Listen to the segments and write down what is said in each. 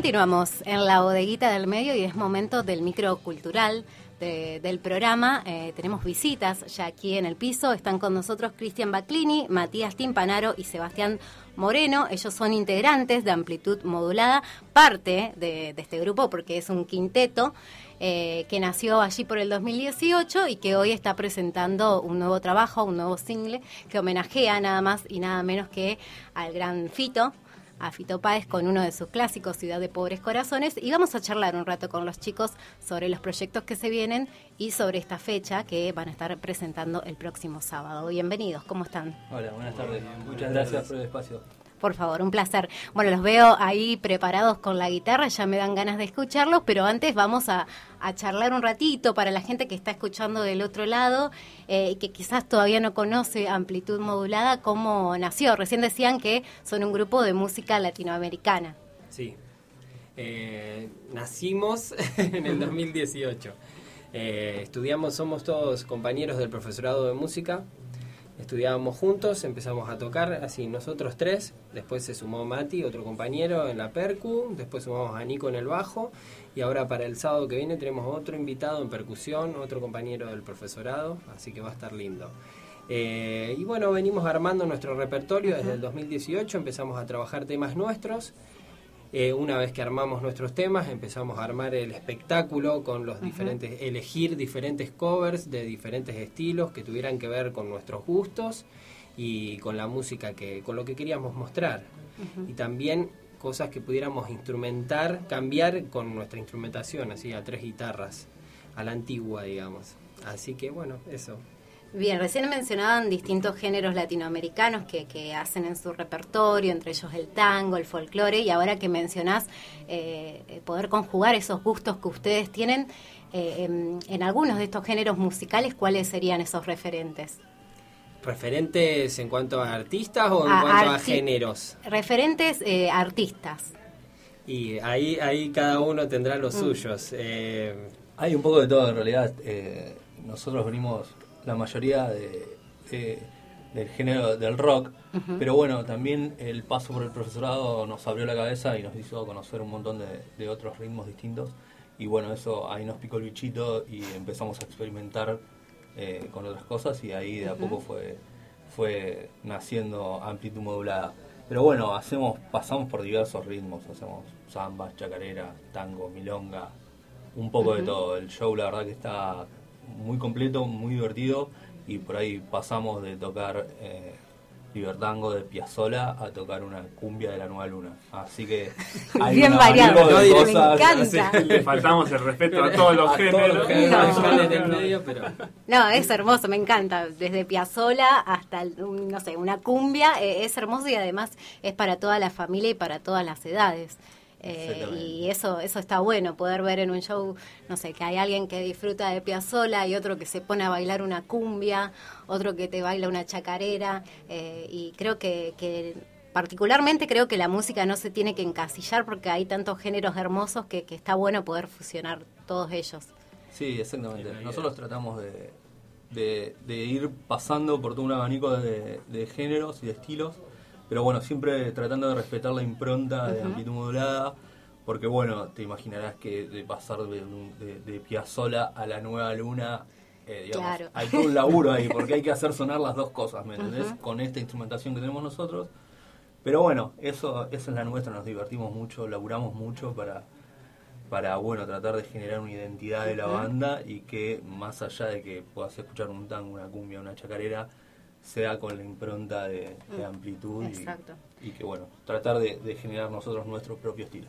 Continuamos en la bodeguita del medio y es momento del microcultural del programa. Eh, tenemos visitas ya aquí en el piso. Están con nosotros Cristian Baclini, Matías Timpanaro y Sebastián Moreno. Ellos son integrantes de Amplitud Modulada, parte de, este grupo porque es un quinteto. Eh, que nació allí por el 2018 y que hoy está presentando un nuevo trabajo, un nuevo single que homenajea nada más y nada menos que al gran Fito, a Fito Páez con uno de sus clásicos, Ciudad de Pobres Corazones, y vamos a charlar un rato con los chicos sobre los proyectos que se vienen y sobre esta fecha que van a estar presentando el próximo sábado. Bienvenidos, ¿cómo están? Hola, buenas tardes. Muchas gracias por el espacio. Por favor, un placer. Bueno, los veo ahí preparados con la guitarra, ya me dan ganas de escucharlos, pero antes vamos a, charlar un ratito para la gente que está escuchando del otro lado eh, y que quizás todavía no conoce Amplitud Modulada, cómo nació. Recién decían que son un grupo de música latinoamericana. Sí, eh, nacimos en el 2018. Eh, estudiamos, somos todos compañeros del profesorado de música estudiábamos juntos, empezamos a tocar así nosotros tres, después se sumó Mati, otro compañero en la percu, después sumamos a Nico en el bajo y ahora para el sábado que viene tenemos otro invitado en percusión, otro compañero del profesorado, así que va a estar lindo. Eh, y bueno, venimos armando nuestro repertorio desde el 2018, empezamos a trabajar temas nuestros eh, una vez que armamos nuestros temas, empezamos a armar el espectáculo con los diferentes, elegir diferentes covers de diferentes estilos que tuvieran que ver con nuestros gustos y con la música que, con lo que queríamos mostrar. Y también cosas que pudiéramos instrumentar, cambiar con nuestra instrumentación, así a tres guitarras, a la antigua, digamos. Así que bueno, eso. Bien, recién mencionaban distintos géneros latinoamericanos que, que, hacen en su repertorio, entre ellos el tango, el folclore, y ahora que mencionás eh, poder conjugar esos gustos que ustedes tienen eh, en, algunos de estos géneros musicales, ¿cuáles serían esos referentes? ¿Referentes en cuanto a artistas o en cuanto a géneros? Referentes eh, artistas. Y ahí, ahí cada uno tendrá los mm. suyos. Hay un poco de todo en realidad. nosotros venimos la mayoría de, del género del rock, pero bueno, también el paso por el profesorado nos abrió la cabeza y nos hizo conocer un montón de, otros ritmos distintos. Y bueno, eso ahí nos picó el bichito y empezamos a experimentar eh, con otras cosas y ahí de a poco fue, fue naciendo amplitud modulada. Pero bueno, hacemos, pasamos por diversos ritmos, hacemos zambas, chacarera, tango, milonga, un poco de todo. El show la verdad que está muy completo, muy divertido y por ahí pasamos de tocar eh, Libertango de Piazzola a tocar una cumbia de la Nueva Luna. Así que hay bien variado, me encanta. le faltamos el respeto a todos los géneros. no. es hermoso, me encanta. Desde Piazzola hasta, no sé, una cumbia, eh, es hermoso y además es para toda la familia y para todas las edades. Eh, y eso eso está bueno, poder ver en un show, no sé, que hay alguien que disfruta de Piazzola y otro que se pone a bailar una cumbia, otro que te baila una chacarera, eh, y creo que, particularmente creo que la música no se tiene que encasillar porque hay tantos géneros hermosos que, está bueno poder fusionar todos ellos. Sí, exactamente. Nosotros tratamos de, de, ir pasando por todo un abanico de, de géneros y de estilos pero bueno, siempre tratando de respetar la impronta de amplitud modulada, porque bueno, te imaginarás que de pasar de, de, Piazzola a la nueva luna, eh, digamos, hay todo un laburo ahí, porque hay que hacer sonar las dos cosas, ¿me entendés? Con esta instrumentación que tenemos nosotros. Pero bueno, eso, eso es la nuestra, nos divertimos mucho, laburamos mucho para, para bueno, tratar de generar una identidad de la banda y que más allá de que puedas escuchar un tango, una cumbia, una chacarera, sea con la impronta de, mm. amplitud y, que bueno, tratar de, generar nosotros nuestro propio estilo.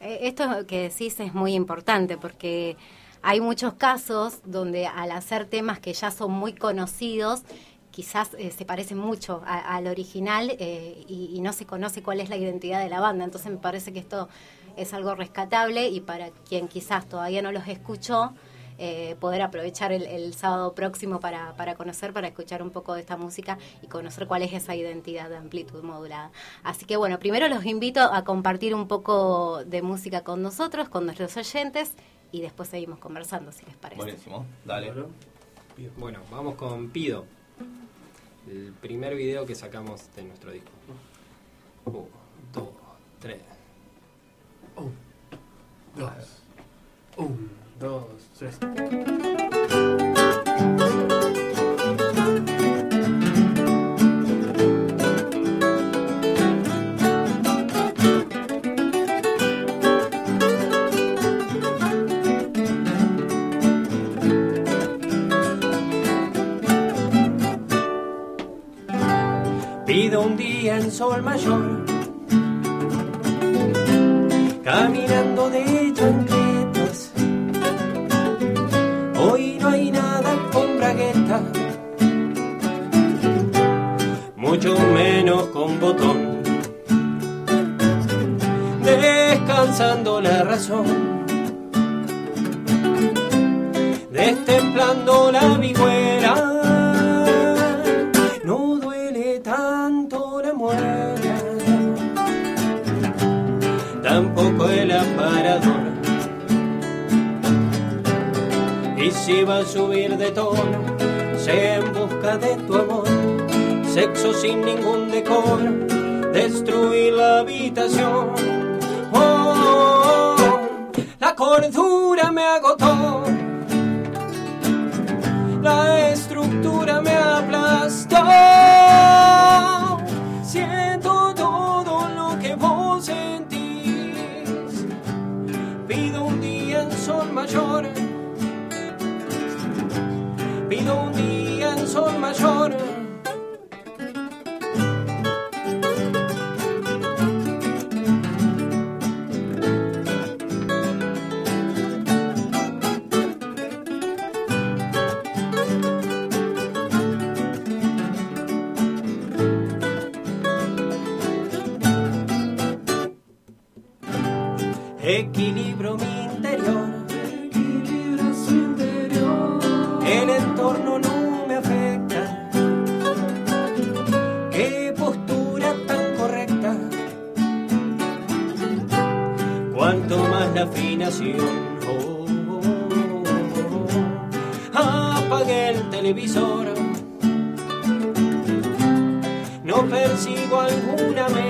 Eh, esto que decís es muy importante porque hay muchos casos donde al hacer temas que ya son muy conocidos, quizás eh, se parecen mucho al original eh, y, y, no se conoce cuál es la identidad de la banda. Entonces me parece que esto es algo rescatable y para quien quizás todavía no los escuchó, eh, poder aprovechar el, sábado próximo para, para, conocer, para escuchar un poco de esta música y conocer cuál es esa identidad de amplitud modulada. Así que bueno, primero los invito a compartir un poco de música con nosotros, con nuestros oyentes y después seguimos conversando, si les parece. Buenísimo, dale. Bueno, vamos con Pido, el primer video que sacamos de nuestro disco. Uno, dos, tres. Oh. dos. Un, dos, tres. Pido un día en sol mayor, caminando de chancletas. Con botón. Descansando la razón, destemplando la vigüera. No duele tanto la muerte, tampoco el aparador. Y si va a subir de tono, sea en busca de tu amor, sexo sin ningún decoro, destruir la habitación. Oh, la cordura me agotó la estructura me aplastó. Equilibro mi interior. El entorno no me afecta. Qué postura tan correcta. Cuanto más la afinación. Oh, oh, oh, oh. Apagué el televisor. No persigo alguna meta.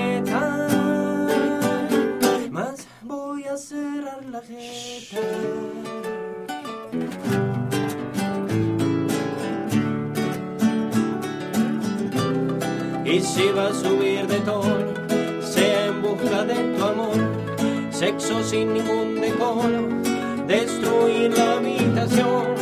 Si va a subir de tono, sea en busca de tu amor, sexo sin ningún decoro, destruir la habitación.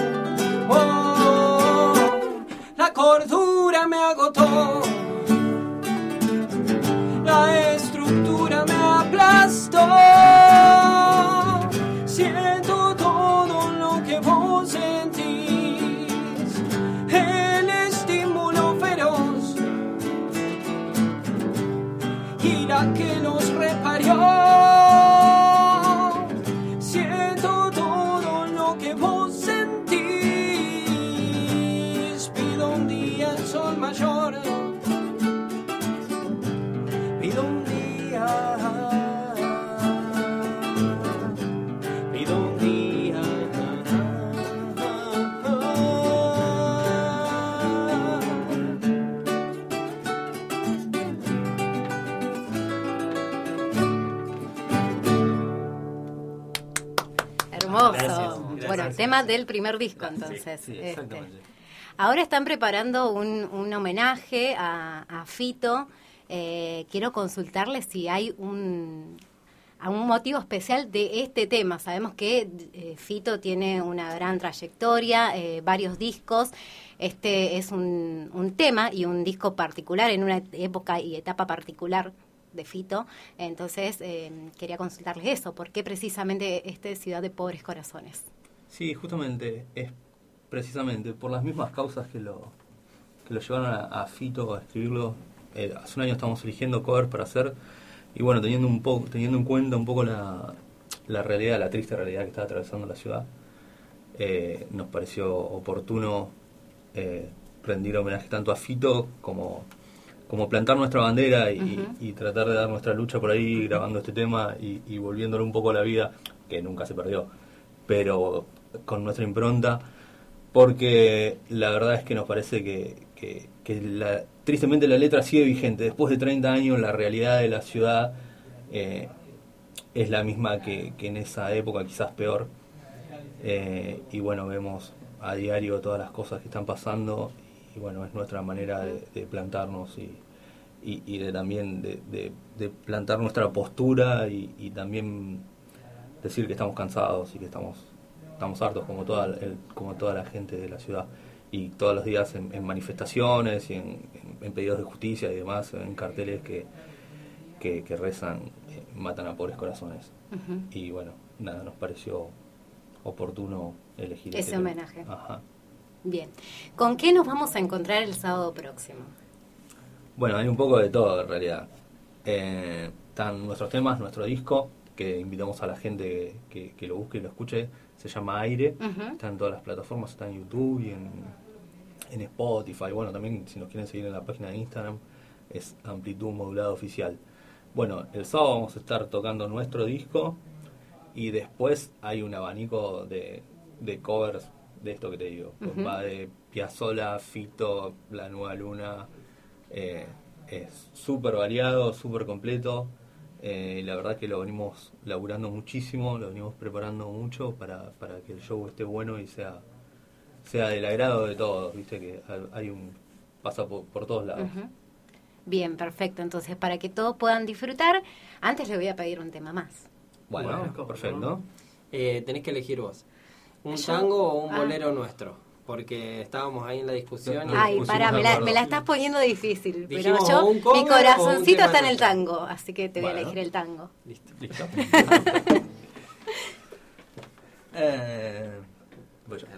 Tema del primer disco, entonces. Sí, este. exactamente. Ahora están preparando un, un homenaje a, a Fito. Eh, quiero consultarles si hay un, a un motivo especial de este tema. Sabemos que eh, Fito tiene una gran trayectoria, eh, varios discos. Este es un, un tema y un disco particular en una época y etapa particular de Fito. Entonces, eh, quería consultarles eso. ¿Por qué precisamente este Ciudad de Pobres Corazones? Sí, justamente es precisamente por las mismas causas que lo, que lo llevaron a, a Fito a escribirlo. Eh, hace un año estamos eligiendo covers para hacer y bueno, teniendo un poco teniendo en cuenta un poco la, la realidad, la triste realidad que está atravesando la ciudad, eh, nos pareció oportuno eh, rendir homenaje tanto a Fito como como plantar nuestra bandera y tratar de dar nuestra lucha por ahí grabando este tema y, y volviéndolo un poco a la vida, que nunca se perdió, pero con nuestra impronta, porque la verdad es que nos parece que, que- la- tristemente la letra sigue vigente. Después de 30 años, la realidad de la ciudad eh, es la misma que, que en esa época, quizás peor. Eh, y bueno, vemos a diario todas las cosas que están pasando y bueno, es nuestra manera de, plantarnos y, y, de también de, de, plantar nuestra postura y, también decir que estamos cansados y que estamos estamos hartos como toda como toda la gente de la ciudad y todos los días en, manifestaciones y en, pedidos de justicia y demás en carteles que, que, rezan eh, matan a pobres corazones y bueno nada nos pareció oportuno elegir ese este homenaje. Bien. ¿Con qué nos vamos a encontrar el sábado próximo? Bueno, hay un poco de todo en realidad. Eh, están nuestros temas, nuestro disco, que invitamos a la gente que, lo busque y lo escuche. Se llama Aire. Está en todas las plataformas, está en YouTube y en, en Spotify. Bueno, también si nos quieren seguir en la página de Instagram, es Amplitud Modulada Oficial. Bueno, el sábado vamos a estar tocando nuestro disco y después hay un abanico de, de covers de esto que te digo. Va de Piazzola, Fito, La Nueva Luna. Eh, es súper variado, súper completo. Eh, la verdad que lo venimos laburando muchísimo, lo venimos preparando mucho para, para que el show esté bueno y sea, sea del agrado de todos. Viste que hay un pasa por, todos lados. Bien, perfecto. Entonces, para que todos puedan disfrutar, antes le voy a pedir un tema más. Bueno, perfecto. Eh, tenés que elegir vos. ¿Un tango o un ah. bolero nuestro? Porque estábamos ahí en la discusión. Ay, pará, me la, estás poniendo difícil. pero yo, mi corazoncito está en el tango, así que te voy a elegir el tango. Listo. Listo. eh, voy a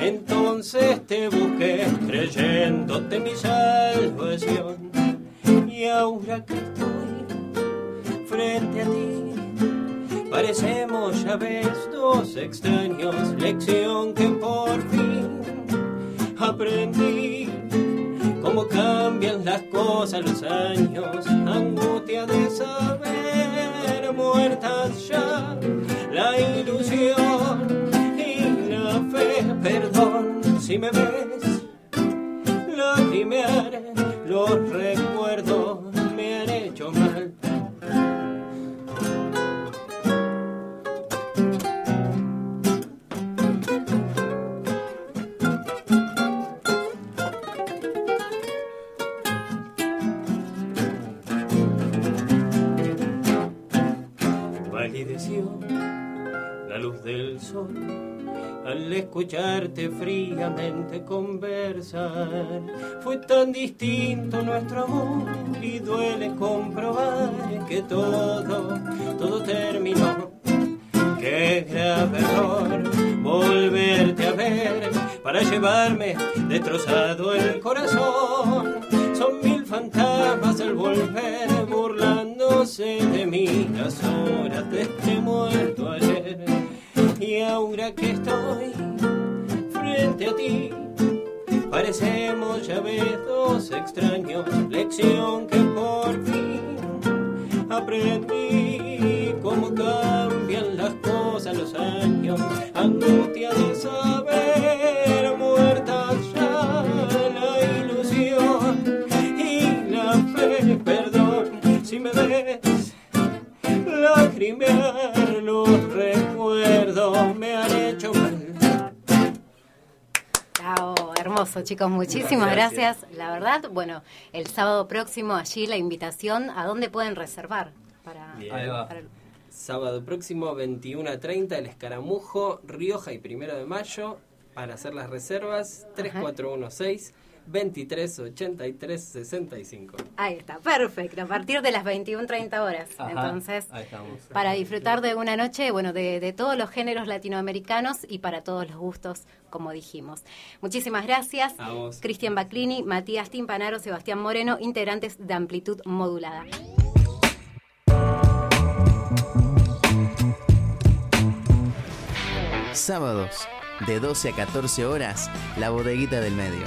entonces te busqué creyéndote mi salvación. Y ahora que estoy frente a ti, parecemos ya ves dos extraños. Lección que por fin aprendí. Cómo cambian las cosas los años, angustia de saber muertas ya si me ves lacrimear, los recuerdos me han hecho mal. Valideció la luz del sol al escucharte fríamente conversar. Fue tan distinto nuestro amor y duele comprobar que todo, todo terminó. Qué grave error volverte a ver para llevarme destrozado el corazón. Son mil fantasmas al volver burlándose de mí las horas de este que estoy frente a ti, parecemos ya ves dos extraños, lección que por fin aprendí. Cómo cambian las cosas los años, angustia de saber muerta ya la ilusión y la fe, perdón si me ves lacrimear los recuerdos me han hecho mal. hermoso chicos, muchísimas gracias. La verdad, bueno, el sábado próximo allí la invitación, ¿a dónde pueden reservar? para, Bien. Ahí va. para el- Sábado próximo, 21 a 30, el Escaramujo, Rioja y Primero de Mayo. Para hacer las reservas, 3416 2383 65. Ahí está, perfecto. A partir de las 21.30 horas. Ajá, Entonces, ahí estamos. para disfrutar de una noche, bueno, de, de todos los géneros latinoamericanos y para todos los gustos, como dijimos. Muchísimas gracias. A vos. Cristian Baclini, Matías Timpanaro, Sebastián Moreno, integrantes de Amplitud Modulada. Sábados, de 12 a 14 horas, La Bodeguita del Medio.